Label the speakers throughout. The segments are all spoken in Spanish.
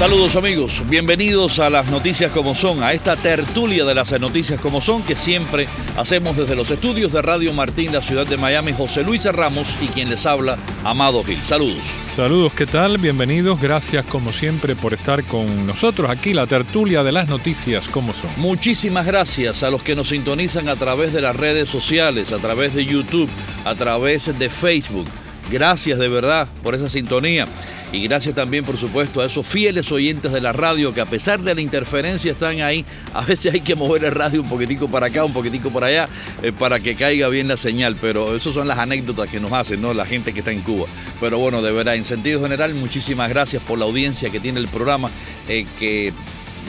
Speaker 1: Saludos amigos, bienvenidos a las noticias como son, a esta tertulia de las noticias como son que siempre hacemos desde los estudios de Radio Martín, la ciudad de Miami, José Luis Ramos y quien les habla, Amado Gil. Saludos.
Speaker 2: Saludos, ¿qué tal? Bienvenidos, gracias como siempre por estar con nosotros aquí, la tertulia de las noticias como son.
Speaker 1: Muchísimas gracias a los que nos sintonizan a través de las redes sociales, a través de YouTube, a través de Facebook. Gracias de verdad por esa sintonía. Y gracias también, por supuesto, a esos fieles oyentes de la radio que a pesar de la interferencia están ahí. A veces hay que mover el radio un poquitico para acá, un poquitico para allá, eh, para que caiga bien la señal. Pero esas son las anécdotas que nos hacen, ¿no? La gente que está en Cuba. Pero bueno, de verdad, en sentido general, muchísimas gracias por la audiencia que tiene el programa, eh, que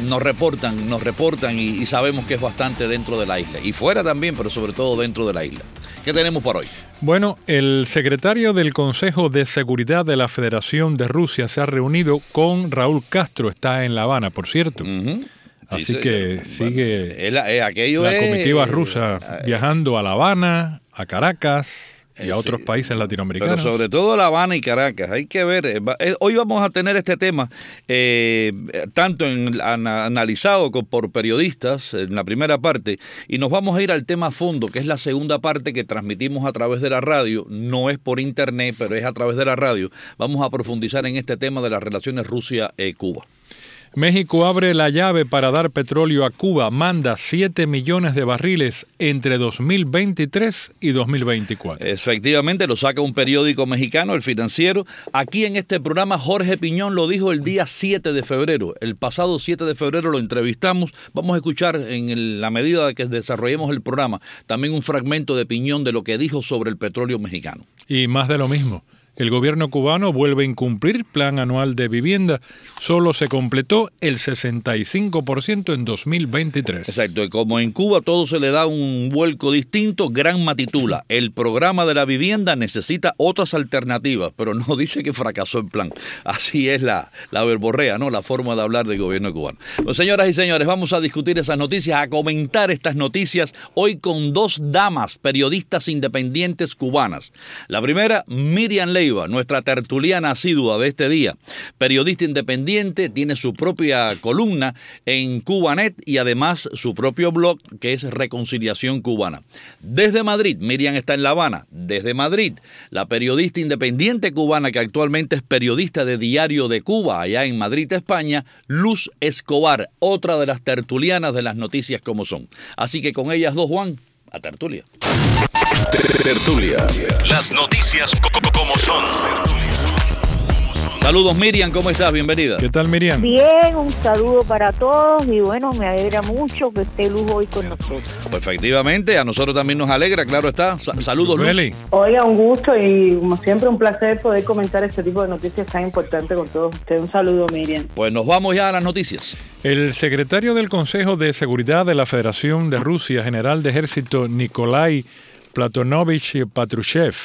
Speaker 1: nos reportan, nos reportan y sabemos que es bastante dentro de la isla. Y fuera también, pero sobre todo dentro de la isla. ¿Qué tenemos por hoy?
Speaker 2: Bueno, el secretario del Consejo de Seguridad de la Federación de Rusia se ha reunido con Raúl Castro, está en La Habana, por cierto. Así que sigue la comitiva rusa eh, viajando a La Habana, a Caracas, y a otros países latinoamericanos.
Speaker 1: Pero sobre todo La Habana y Caracas. Hay que ver. Eh, eh, hoy vamos a tener este tema eh, tanto en, analizado por periodistas en la primera parte y nos vamos a ir al tema fondo, que es la segunda parte que transmitimos a través de la radio. No es por internet, pero es a través de la radio. Vamos a profundizar en este tema de las relaciones Rusia-Cuba.
Speaker 2: México abre la llave para dar petróleo a Cuba, manda 7 millones de barriles entre 2023 y 2024.
Speaker 1: Efectivamente, lo saca un periódico mexicano, El Financiero. Aquí en este programa Jorge Piñón lo dijo el día 7 de febrero. El pasado 7 de febrero lo entrevistamos. Vamos a escuchar en la medida de que desarrollemos el programa también un fragmento de Piñón de lo que dijo sobre el petróleo mexicano.
Speaker 2: Y más de lo mismo. El gobierno cubano vuelve a incumplir plan anual de vivienda. Solo se completó el 65% en 2023.
Speaker 1: Exacto, y como en Cuba todo se le da un vuelco distinto, Gran Matitula, el programa de la vivienda necesita otras alternativas, pero no dice que fracasó el plan. Así es la, la verborrea, ¿no? La forma de hablar del gobierno cubano. Pues señoras y señores, vamos a discutir esas noticias, a comentar estas noticias hoy con dos damas periodistas independientes cubanas. La primera, Miriam Ley nuestra tertuliana asidua de este día, periodista independiente, tiene su propia columna en Cubanet y además su propio blog que es Reconciliación Cubana. Desde Madrid, Miriam está en La Habana, desde Madrid, la periodista independiente cubana que actualmente es periodista de Diario de Cuba, allá en Madrid, España, Luz Escobar, otra de las tertulianas de las noticias como son. Así que con ellas dos, Juan, a tertulia.
Speaker 3: Tertulia. Las noticias como son.
Speaker 1: Saludos Miriam, ¿cómo estás? Bienvenida.
Speaker 2: ¿Qué tal Miriam?
Speaker 4: Bien, un saludo para todos y bueno, me alegra mucho que esté Luz hoy con nosotros.
Speaker 1: Pues efectivamente, a nosotros también nos alegra, claro está. Saludos Luz.
Speaker 5: Oiga, un gusto y como siempre un placer poder comentar este tipo de noticias tan importantes con todos ustedes. Un saludo Miriam.
Speaker 1: Pues nos vamos ya a las noticias.
Speaker 2: El secretario del Consejo de Seguridad de la Federación de Rusia, general de ejército Nikolai Platonovich Patrushev.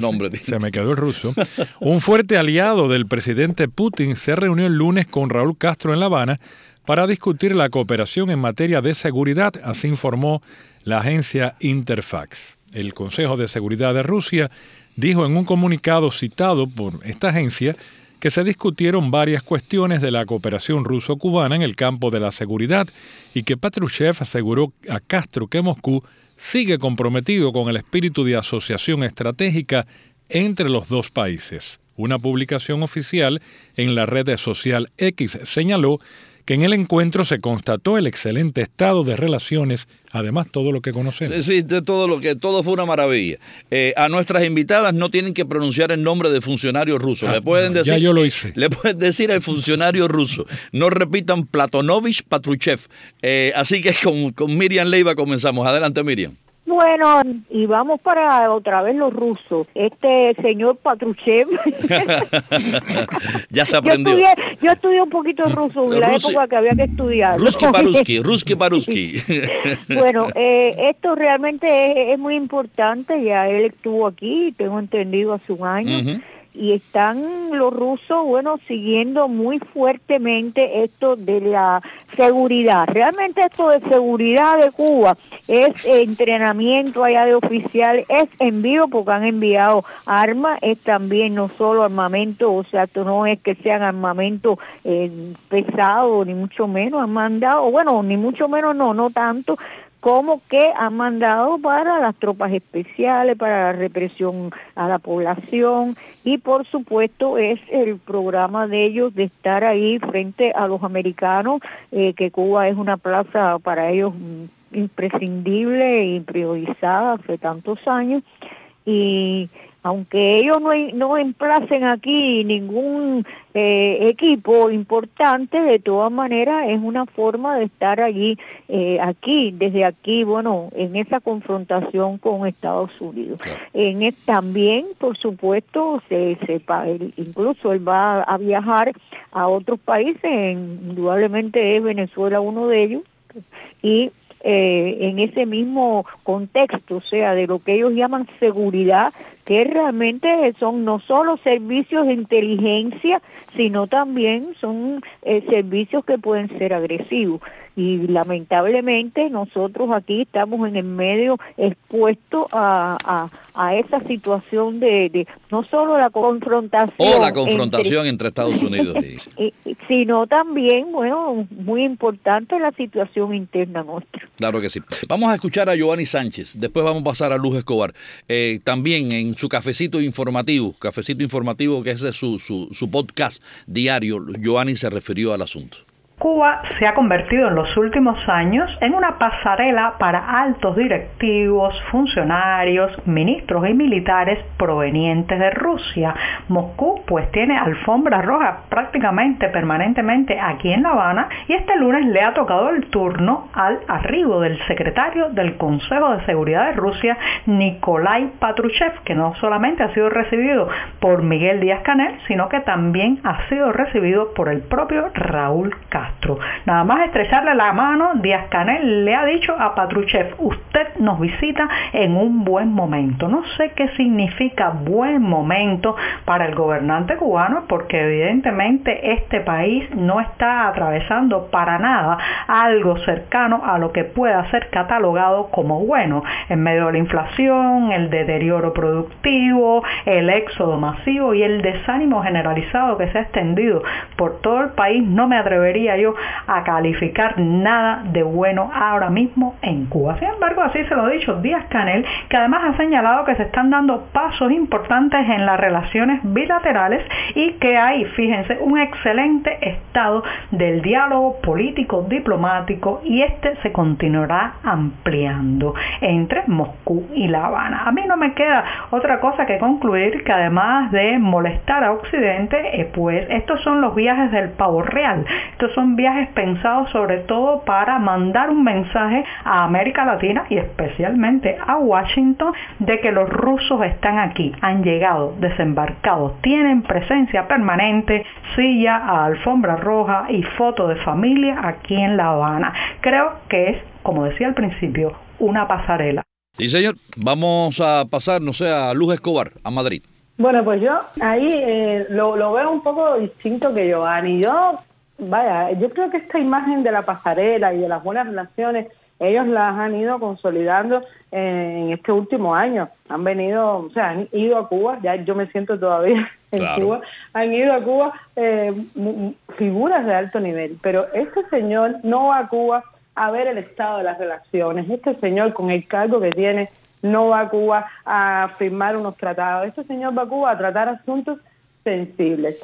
Speaker 1: nombre.
Speaker 2: Se me quedó el ruso. Un fuerte aliado del presidente Putin se reunió el lunes con Raúl Castro en La Habana para discutir la cooperación en materia de seguridad, así informó la agencia Interfax. El Consejo de Seguridad de Rusia dijo en un comunicado citado por esta agencia que se discutieron varias cuestiones de la cooperación ruso-cubana en el campo de la seguridad y que Patrushev aseguró a Castro que Moscú sigue comprometido con el espíritu de asociación estratégica entre los dos países. Una publicación oficial en la red social X señaló que en el encuentro se constató el excelente estado de relaciones, además todo lo que conocemos.
Speaker 1: Sí, sí todo lo que todo fue una maravilla. Eh, a nuestras invitadas no tienen que pronunciar el nombre de funcionario ruso. le ah, pueden decir,
Speaker 2: ya yo lo hice.
Speaker 1: Le pueden decir al funcionario ruso. No repitan Platonovich Patruchev. Eh, así que con, con Miriam Leiva comenzamos. Adelante, Miriam.
Speaker 4: Bueno, y vamos para otra vez los rusos. Este señor Patruchev.
Speaker 1: ya se aprendió.
Speaker 4: Yo estudié, yo estudié un poquito ruso en la época que había que estudiar.
Speaker 1: Ruski Paruski, Ruski Paruski.
Speaker 4: bueno, eh, esto realmente es, muy importante. Ya él estuvo aquí, tengo entendido, hace un año y están los rusos, bueno, siguiendo muy fuertemente esto de la seguridad. Realmente esto de seguridad de Cuba es entrenamiento allá de oficiales, es envío porque han enviado armas, es también no solo armamento, o sea, esto no es que sean armamento eh, pesado, ni mucho menos, han mandado, bueno, ni mucho menos no, no tanto, como que han mandado para las tropas especiales, para la represión a la población. Y por supuesto es el programa de ellos de estar ahí frente a los americanos, eh, que Cuba es una plaza para ellos imprescindible y priorizada hace tantos años. Y aunque ellos no, no emplacen aquí ningún eh, equipo importante, de todas maneras es una forma de estar allí, eh, aquí, desde aquí, bueno, en esa confrontación con Estados Unidos. En también, por supuesto, se, sepa incluso él va a viajar a otros países, indudablemente es Venezuela uno de ellos, y eh, en ese mismo contexto, o sea, de lo que ellos llaman seguridad, que realmente son no solo servicios de inteligencia, sino también son eh, servicios que pueden ser agresivos y lamentablemente nosotros aquí estamos en el medio expuestos a, a, a esa situación de, de, no solo la confrontación
Speaker 1: o la confrontación entre, Estados Unidos
Speaker 4: y... sino también bueno muy importante la situación interna nuestra.
Speaker 1: Claro que sí. Vamos a escuchar a Giovanni Sánchez después vamos a pasar a Luz Escobar. Eh, también en su cafecito informativo cafecito informativo que es su, su, su podcast diario Giovanni se refirió al asunto
Speaker 6: Cuba se ha convertido en los últimos años en una pasarela para altos directivos, funcionarios, ministros y militares provenientes de Rusia. Moscú pues tiene alfombra roja prácticamente permanentemente aquí en La Habana y este lunes le ha tocado el turno al arribo del secretario del Consejo de Seguridad de Rusia, Nikolai Patrushev, que no solamente ha sido recibido por Miguel Díaz Canel, sino que también ha sido recibido por el propio Raúl Castro. Nada más estrecharle la mano, Díaz Canel le ha dicho a Patruchev, usted nos visita en un buen momento. No sé qué significa buen momento para el gobernante cubano, porque evidentemente este país no está atravesando para nada algo cercano a lo que pueda ser catalogado como bueno, en medio de la inflación, el deterioro productivo, el éxodo masivo y el desánimo generalizado que se ha extendido por todo el país, no me atrevería yo a calificar nada de bueno ahora mismo en Cuba. Sin embargo, así se lo ha dicho Díaz Canel, que además ha señalado que se están dando pasos importantes en las relaciones bilaterales y que hay, fíjense, un excelente estado del diálogo político diplomático y este se continuará ampliando entre Moscú y La Habana. A mí no me queda otra cosa que concluir que además de molestar a Occidente, eh, pues estos son los viajes del pavo real. Estos son viajes pensados sobre todo para mandar un mensaje a América Latina y especialmente a Washington de que los rusos están aquí, han llegado, desembarcados, tienen presencia permanente, silla a alfombra roja y foto de familia aquí en La Habana. Creo que es, como decía al principio, una pasarela.
Speaker 1: Sí, señor. Vamos a pasar, no sé, a Luz Escobar, a Madrid.
Speaker 5: Bueno, pues yo ahí eh, lo, lo, veo un poco distinto que Giovanni. Yo vaya, yo creo que esta imagen de la pasarela y de las buenas relaciones, ellos las han ido consolidando en este último año. Han venido, o sea, han ido a Cuba, ya yo me siento todavía en Cuba, han ido a Cuba eh, figuras de alto nivel, pero este señor no va a Cuba a ver el estado de las relaciones, este señor con el cargo que tiene no va a Cuba a firmar unos tratados, este señor va a Cuba a tratar asuntos sensibles.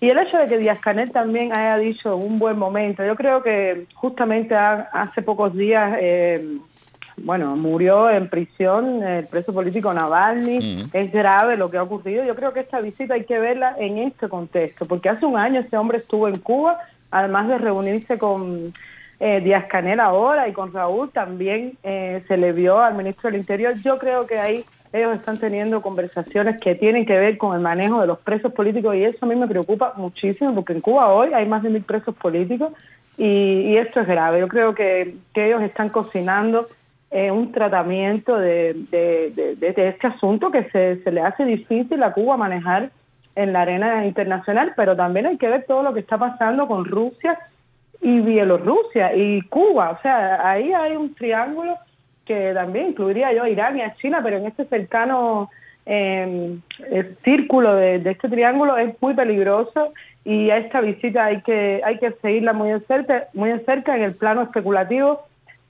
Speaker 5: Y el hecho de que Díaz Canel también haya dicho un buen momento, yo creo que justamente hace pocos días, eh, bueno, murió en prisión el preso político Navalny, es grave lo que ha ocurrido, yo creo que esta visita hay que verla en este contexto, porque hace un año ese hombre estuvo en Cuba, además de reunirse con eh, Díaz Canel ahora y con Raúl también eh, se le vio al ministro del Interior. Yo creo que ahí ellos están teniendo conversaciones que tienen que ver con el manejo de los presos políticos y eso a mí me preocupa muchísimo porque en Cuba hoy hay más de mil presos políticos y, esto es grave. Yo creo que, ellos están cocinando eh, un tratamiento de, este asunto que se, se le hace difícil a Cuba manejar en la arena internacional, pero también hay que ver todo lo que está pasando con Rusia y Bielorrusia y Cuba. O sea, ahí hay un triángulo que también incluiría yo a Irán y a China, pero en este cercano eh, círculo de, este triángulo es muy peligroso y a esta visita hay que hay que seguirla muy de cerca, muy de cerca en el plano especulativo.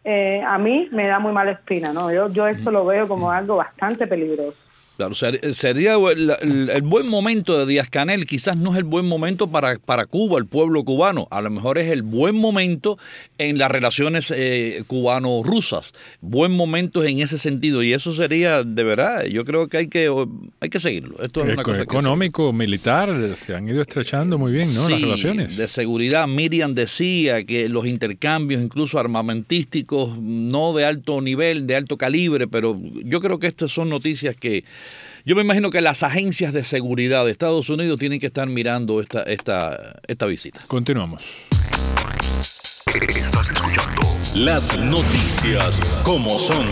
Speaker 5: Eh, a mí me da muy mala espina, ¿no? Yo, yo eso lo veo como algo bastante peligroso.
Speaker 1: Claro, sería el, buen momento de Díaz Canel, quizás no es el buen momento para, para Cuba, el pueblo cubano, a lo mejor es el buen momento en las relaciones eh, cubano-rusas, buen momento en ese sentido, y eso sería, de verdad, yo creo que hay que, hay que seguirlo. Esto es una cosa
Speaker 2: económico, militar, se han ido estrechando muy bien, ¿no? las relaciones.
Speaker 1: De seguridad, Miriam decía que los intercambios, incluso armamentísticos, no de alto nivel, de alto calibre, pero yo creo que estas son noticias que yo me imagino que las agencias de seguridad de Estados Unidos tienen que estar mirando esta, esta, esta visita.
Speaker 2: Continuamos.
Speaker 3: Estás escuchando las noticias como son.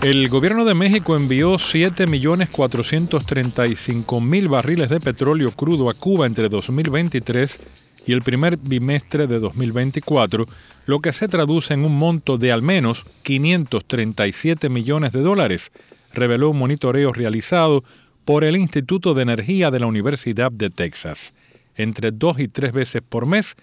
Speaker 2: El gobierno de México envió 7.435.000 barriles de petróleo crudo a Cuba entre 2023 y el primer bimestre de 2024, lo que se traduce en un monto de al menos 537 millones de dólares, reveló un monitoreo realizado por el Instituto de Energía de la Universidad de Texas. Entre dos y tres veces por mes,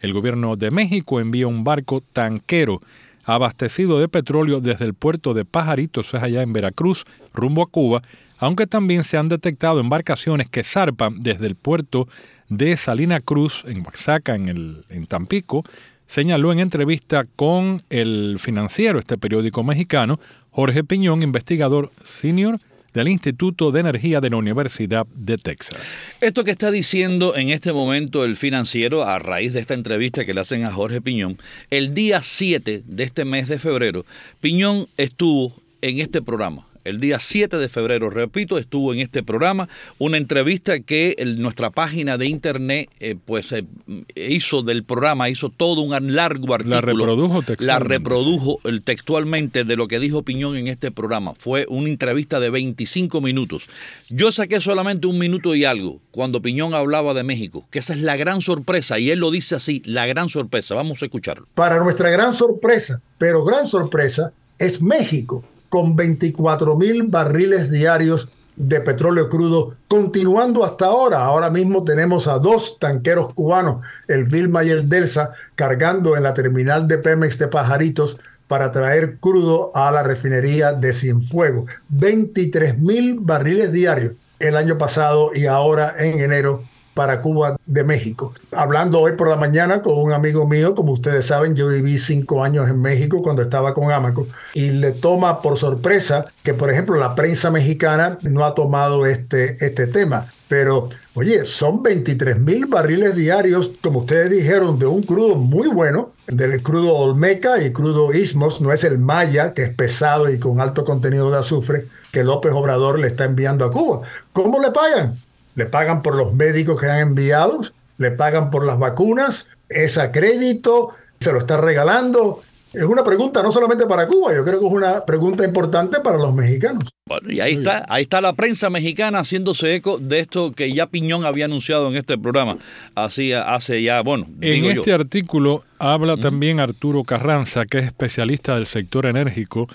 Speaker 2: el gobierno de México envía un barco tanquero abastecido de petróleo desde el puerto de Pajaritos, allá en Veracruz, rumbo a Cuba, aunque también se han detectado embarcaciones que zarpan desde el puerto de Salina Cruz, en Oaxaca, en, en Tampico, señaló en entrevista con el financiero, este periódico mexicano, Jorge Piñón, investigador senior del Instituto de Energía de la Universidad de Texas.
Speaker 1: Esto que está diciendo en este momento el financiero, a raíz de esta entrevista que le hacen a Jorge Piñón, el día 7 de este mes de febrero, Piñón estuvo en este programa el día 7 de febrero, repito, estuvo en este programa una entrevista que nuestra página de internet eh, pues eh, hizo del programa, hizo todo un largo artículo.
Speaker 2: La reprodujo textualmente.
Speaker 1: La reprodujo textualmente de lo que dijo Piñón en este programa. Fue una entrevista de 25 minutos. Yo saqué solamente un minuto y algo cuando Piñón hablaba de México, que esa es la gran sorpresa, y él lo dice así, la gran sorpresa. Vamos a escucharlo.
Speaker 7: Para nuestra gran sorpresa, pero gran sorpresa, es México con 24 mil barriles diarios de petróleo crudo, continuando hasta ahora. Ahora mismo tenemos a dos tanqueros cubanos, el Vilma y el Delsa, cargando en la terminal de Pemex de Pajaritos para traer crudo a la refinería de Cienfuegos. 23 mil barriles diarios el año pasado y ahora en enero para Cuba de México. Hablando hoy por la mañana con un amigo mío, como ustedes saben, yo viví cinco años en México cuando estaba con Amaco, y le toma por sorpresa que, por ejemplo, la prensa mexicana no ha tomado este, este tema. Pero, oye, son 23 mil barriles diarios, como ustedes dijeron, de un crudo muy bueno, del crudo Olmeca y crudo Ismos, no es el Maya, que es pesado y con alto contenido de azufre, que López Obrador le está enviando a Cuba. ¿Cómo le pagan? Le pagan por los médicos que han enviado, le pagan por las vacunas, es a crédito, se lo está regalando. Es una pregunta no solamente para Cuba, yo creo que es una pregunta importante para los mexicanos.
Speaker 1: Bueno, y ahí está, ahí está la prensa mexicana haciéndose eco de esto que ya Piñón había anunciado en este programa. Así hace ya, bueno.
Speaker 2: En este artículo habla también Arturo Carranza, que es especialista del sector enérgico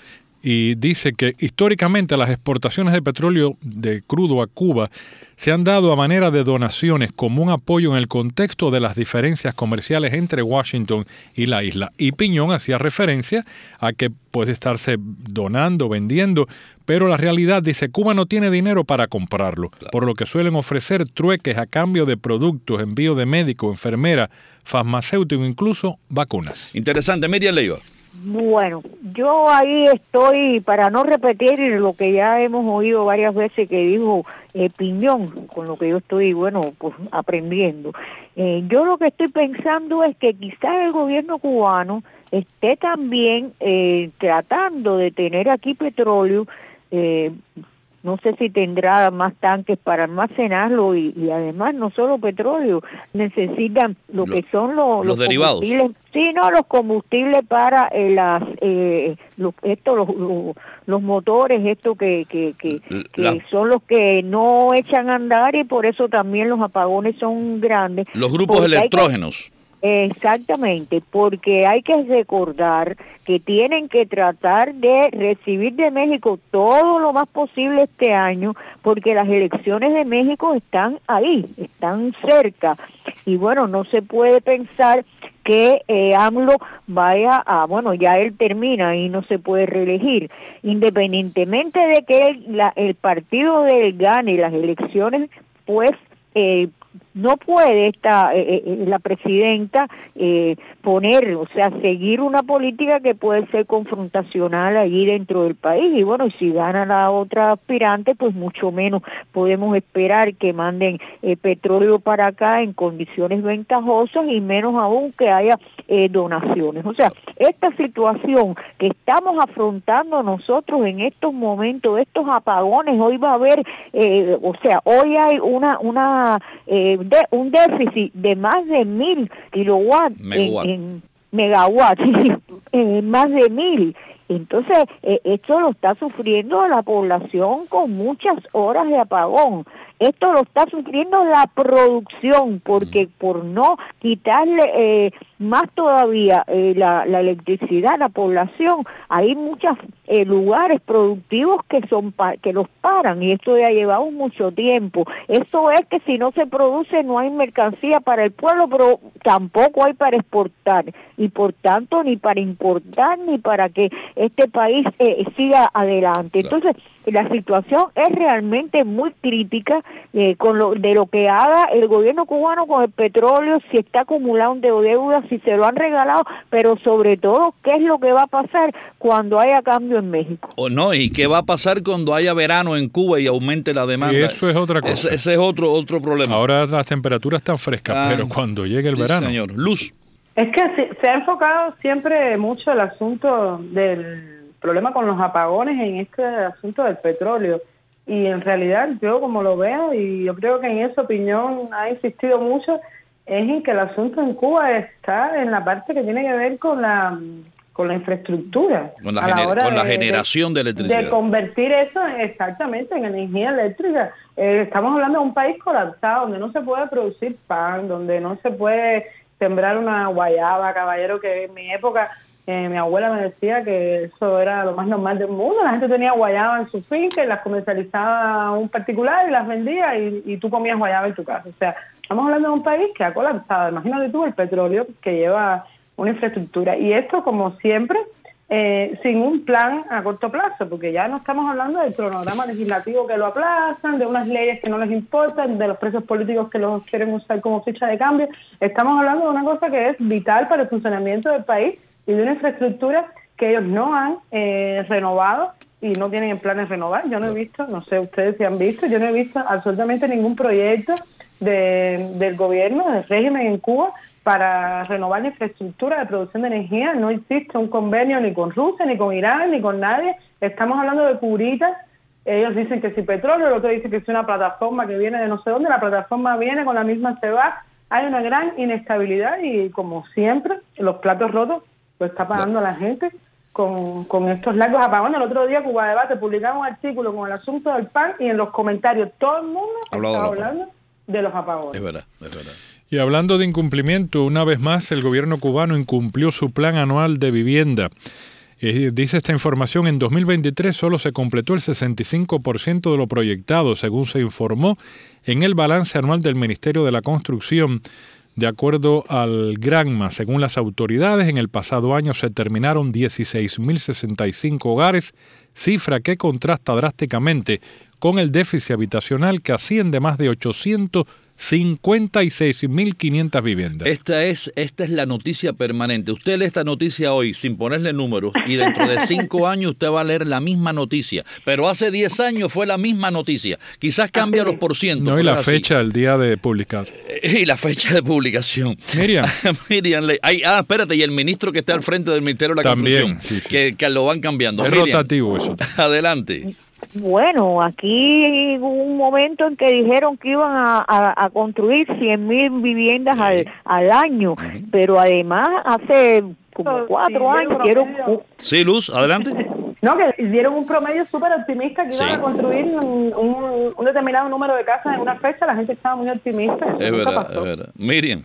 Speaker 2: y dice que históricamente las exportaciones de petróleo de crudo a Cuba se han dado a manera de donaciones como un apoyo en el contexto de las diferencias comerciales entre Washington y la isla. Y Piñón hacía referencia a que puede estarse donando, vendiendo, pero la realidad dice Cuba no tiene dinero para comprarlo, por lo que suelen ofrecer trueques a cambio de productos, envío de médico, enfermera, farmacéutico, incluso vacunas.
Speaker 1: Interesante, Miriam Leiva.
Speaker 4: Bueno, yo ahí estoy, para no repetir lo que ya hemos oído varias veces que dijo eh, Piñón, con lo que yo estoy, bueno, pues aprendiendo. Eh, yo lo que estoy pensando es que quizás el gobierno cubano esté también eh, tratando de tener aquí petróleo eh, no sé si tendrá más tanques para almacenarlo y, además no solo petróleo, necesitan lo, que son los,
Speaker 1: los, derivados.
Speaker 4: Sí, no, los combustibles para eh, las, eh, los, esto, los, los, motores, esto que, que, que, son los que no echan a andar y por eso también los apagones son grandes.
Speaker 1: Los grupos electrógenos.
Speaker 4: Exactamente, porque hay que recordar que tienen que tratar de recibir de México todo lo más posible este año, porque las elecciones de México están ahí, están cerca. Y bueno, no se puede pensar que eh, AMLO vaya a, bueno, ya él termina y no se puede reelegir. Independientemente de que el partido de él gane las elecciones, pues eh, no puede esta eh, eh, la presidenta eh, poner, o sea, seguir una política que puede ser confrontacional allí dentro del país y bueno, si gana la otra aspirante, pues mucho menos podemos esperar que manden petróleo para acá en condiciones ventajosas y menos aún que haya donaciones. O sea, esta situación que estamos afrontando nosotros en estos momentos, estos apagones, hoy va a haber, o sea, hoy hay una una de un déficit de más de mil kilowatts en, megawatts, más de mil. Entonces, eh, esto lo está sufriendo la población con muchas horas de apagón. Esto lo está sufriendo la producción, porque por no quitarle eh, más todavía eh, la, la, electricidad la población, hay muchos eh, lugares productivos que son que los paran y esto ya ha llevado mucho tiempo. Eso es que si no se produce no hay mercancía para el pueblo, pero tampoco hay para exportar y por tanto ni para importar ni para que este país eh, siga adelante. Entonces, la situación es realmente muy crítica con lo de lo que haga el gobierno cubano con el petróleo, si está acumulando deudas, si se lo han regalado, pero sobre todo, ¿qué es lo que va a pasar cuando haya cambio en México?
Speaker 1: O no, y qué va a pasar cuando haya verano en Cuba y aumente la demanda.
Speaker 2: eso es otra cosa.
Speaker 1: Ese, es otro, otro problema.
Speaker 2: Ahora las temperaturas están frescas, ah, pero cuando llegue el verano.
Speaker 1: Señor, Luz.
Speaker 5: Es que se ha enfocado siempre mucho el asunto del problema con los apagones en este asunto del petróleo. Y en realidad yo como lo veo, y yo creo que en esa opinión ha insistido mucho, es en que el asunto en Cuba está en la parte que tiene que ver con la con la infraestructura.
Speaker 1: Con la, generación de, electricidad.
Speaker 5: De convertir eso exactamente en energía eléctrica. Eh, estamos hablando de un país colapsado, donde no se puede producir pan, donde no se puede sembrar una guayaba, caballero, que en mi época eh, mi abuela me decía que eso era lo más normal del mundo. La gente tenía guayaba en su finca y las comercializaba un particular y las vendía y, y tú comías guayaba en tu casa. O sea, Estamos hablando de un país que ha colapsado. Imagínate tú el petróleo que lleva una infraestructura. Y esto, como siempre, eh, sin un plan a corto plazo, porque ya no estamos hablando del cronograma legislativo que lo aplazan, de unas leyes que no les importan, de los presos políticos que los quieren usar como ficha de cambio. Estamos hablando de una cosa que es vital para el funcionamiento del país y de una infraestructura que ellos no han eh, renovado y no tienen en planes renovar. Yo no he visto, no sé ustedes si han visto, yo no he visto absolutamente ningún proyecto del gobierno, del régimen en Cuba, para renovar la infraestructura de producción de energía. No existe un convenio ni con Rusia, ni con Irán, ni con nadie. Estamos hablando de curitas. Ellos dicen que si petróleo, el otro dice que es una plataforma que viene de no sé dónde, la plataforma viene con la misma se va. Hay una gran inestabilidad y como siempre, los platos rotos lo está pagando la gente con, con estos largos apagones. El otro día Cuba Debate publicaba un artículo con el asunto del pan y en los comentarios todo el mundo estaba hablando de los apagones.
Speaker 1: Es verdad, es verdad.
Speaker 2: Y hablando de incumplimiento, una vez más el gobierno cubano incumplió su plan anual de vivienda. Eh, dice esta información, en 2023 solo se completó el 65% de lo proyectado, según se informó en el balance anual del Ministerio de la Construcción. De acuerdo al Granma, según las autoridades, en el pasado año se terminaron 16.065 hogares, cifra que contrasta drásticamente con el déficit habitacional que asciende más de 800 56.500 viviendas.
Speaker 1: Esta es, esta es la noticia permanente. Usted lee esta noticia hoy sin ponerle números y dentro de cinco años usted va a leer la misma noticia. Pero hace 10 años fue la misma noticia. Quizás cambia los porcientos.
Speaker 2: No, y la fecha, el día de publicar.
Speaker 1: Y la fecha de publicación.
Speaker 2: Miriam.
Speaker 1: Miriam, ah, espérate, y el ministro que está al frente del Ministerio de la
Speaker 2: También,
Speaker 1: Construcción, Que, que, lo van cambiando.
Speaker 2: Es rotativo eso.
Speaker 1: Adelante.
Speaker 4: Bueno, aquí hubo un momento en que dijeron que iban a, a, construir 100 mil viviendas al, al año, pero además hace como cuatro años quiero...
Speaker 1: Sí, Luz, adelante.
Speaker 5: No, que dieron un promedio súper optimista que iban a construir un, un, determinado número de casas en una fecha, la gente estaba muy optimista.
Speaker 1: Es verdad, es verdad. Miriam.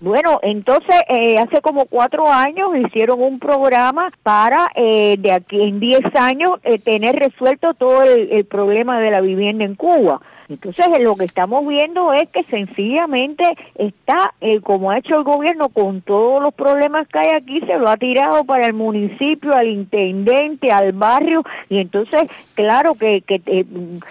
Speaker 4: Bueno, entonces eh, hace como cuatro años hicieron un programa para eh, de aquí en diez años eh, tener resuelto todo el problema de la vivienda en Cuba. Entonces, lo que estamos viendo es que sencillamente está, eh, como ha hecho el gobierno con todos los problemas que hay aquí, se lo ha tirado para el municipio, al intendente, al barrio, y entonces, claro que, eh,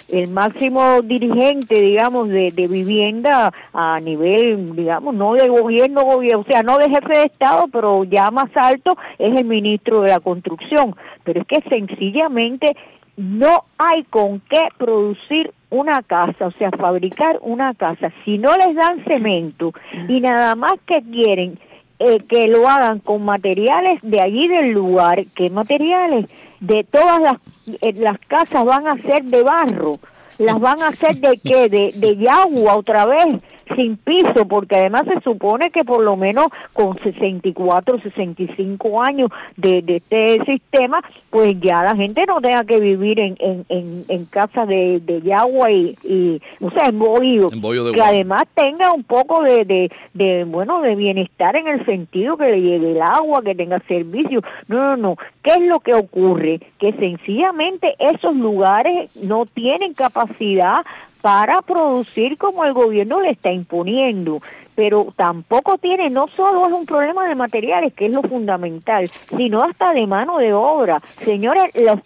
Speaker 4: el máximo dirigente, digamos, de, de vivienda a nivel, digamos, no de gobierno, gobierno, o sea, no de jefe de Estado, pero ya más alto, es el ministro de la construcción. Pero es que sencillamente no hay con qué producir una casa, o sea, fabricar una casa. Si no les dan cemento y nada más que quieren eh, que lo hagan con materiales de allí del lugar, ¿qué materiales? De todas las, eh, las casas van a ser de barro, las van a hacer de qué? De, de agua otra vez sin piso, porque además se supone que por lo menos con 64, 65 años de, de este sistema, pues ya la gente no tenga que vivir en, en, en, en casa de, de yagua y, y, o sea, en bohío, que además tenga un poco de, de, de, bueno, de bienestar en el sentido que le llegue el agua, que tenga servicio. No, no, no. ¿Qué es lo que ocurre? Que sencillamente esos lugares no tienen capacidad para producir como el gobierno le está imponiendo, pero tampoco tiene, no solo es un problema de materiales, que es lo fundamental, sino hasta de mano de obra. Señores, los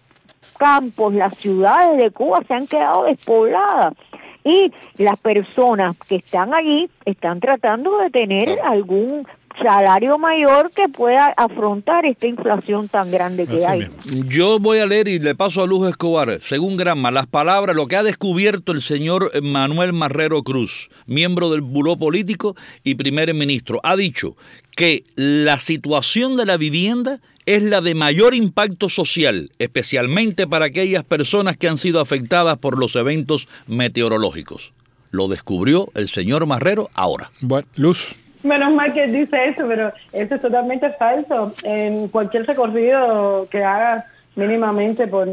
Speaker 4: campos, las ciudades de Cuba se han quedado despobladas. Y las personas que están allí están tratando de tener algún salario mayor que pueda afrontar esta inflación tan grande que hay.
Speaker 1: Yo voy a leer y le paso a Luz Escobar, según Granma, las palabras, lo que ha descubierto el señor Manuel Marrero Cruz, miembro del Buró Político y primer ministro. Ha dicho que la situación de la vivienda es la de mayor impacto social, especialmente para aquellas personas que han sido afectadas por los eventos meteorológicos. Lo descubrió el señor Marrero ahora.
Speaker 2: Bueno, Luz.
Speaker 5: Menos mal que dice eso, pero eso es totalmente falso. En cualquier recorrido que hagas mínimamente por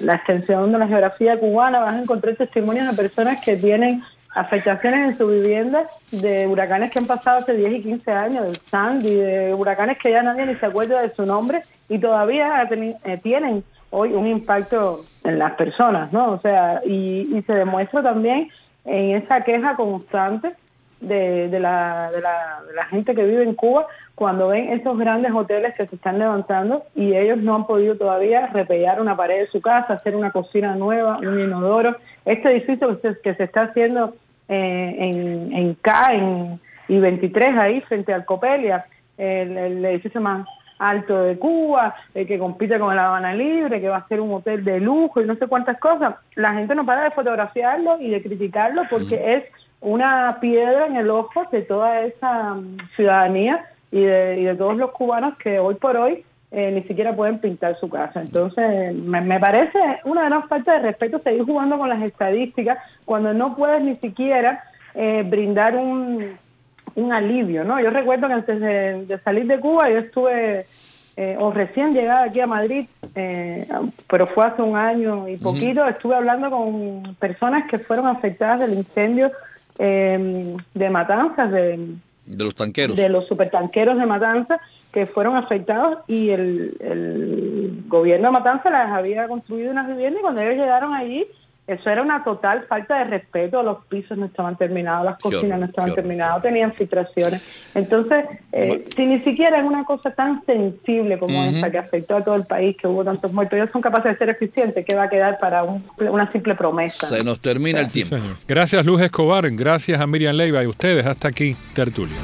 Speaker 5: la extensión de la geografía cubana vas a encontrar testimonios de personas que tienen afectaciones en su vivienda de huracanes que han pasado hace 10 y 15 años, del Sandy, de huracanes que ya nadie ni se acuerda de su nombre y todavía eh, tienen hoy un impacto en las personas, ¿no? O sea, y, y se demuestra también en esa queja constante de, de, la, de, la, de, la, gente que vive en Cuba cuando ven esos grandes hoteles que se están levantando y ellos no han podido todavía repellar una pared de su casa, hacer una cocina nueva, un inodoro. Este edificio que se, que se está haciendo eh, en, en K en, y 23 ahí frente al Copelia, el, el edificio más alto de Cuba, el que compite con La Habana Libre, que va a ser un hotel de lujo y no sé cuántas cosas. La gente no para de fotografiarlo y de criticarlo porque es una piedra en el ojo de toda esa mm, ciudadanía y de, y de todos los cubanos que hoy por hoy eh, ni siquiera pueden pintar su casa. Entonces, me, parece una gran falta de respeto seguir jugando con las estadísticas cuando no puedes ni siquiera eh, brindar un, un alivio, ¿no? Yo recuerdo que antes de, salir de Cuba yo estuve, eh, o recién llegada aquí a Madrid, pero fue hace un año y poquito, estuve hablando con personas que fueron afectadas del incendio eh, de matanzas, de,
Speaker 1: de los tanqueros.
Speaker 5: De los supertanqueros de Matanzas que fueron afectados y el, el gobierno de Matanzas les había construido unas viviendas y cuando ellos llegaron allí eso era una total falta de respeto, los pisos no estaban terminados, las cocinas no estaban terminadas, tenían filtraciones. Entonces, eh, si ni siquiera es una cosa tan sensible como esta que afectó a todo el país, que hubo tantos muertos, ellos son capaces de ser eficientes, ¿qué va a quedar para una simple promesa?
Speaker 1: Se nos termina el tiempo.
Speaker 2: Gracias Luz Escobar, gracias a Miriam Leiva y ustedes. Hasta aquí, Tertulia.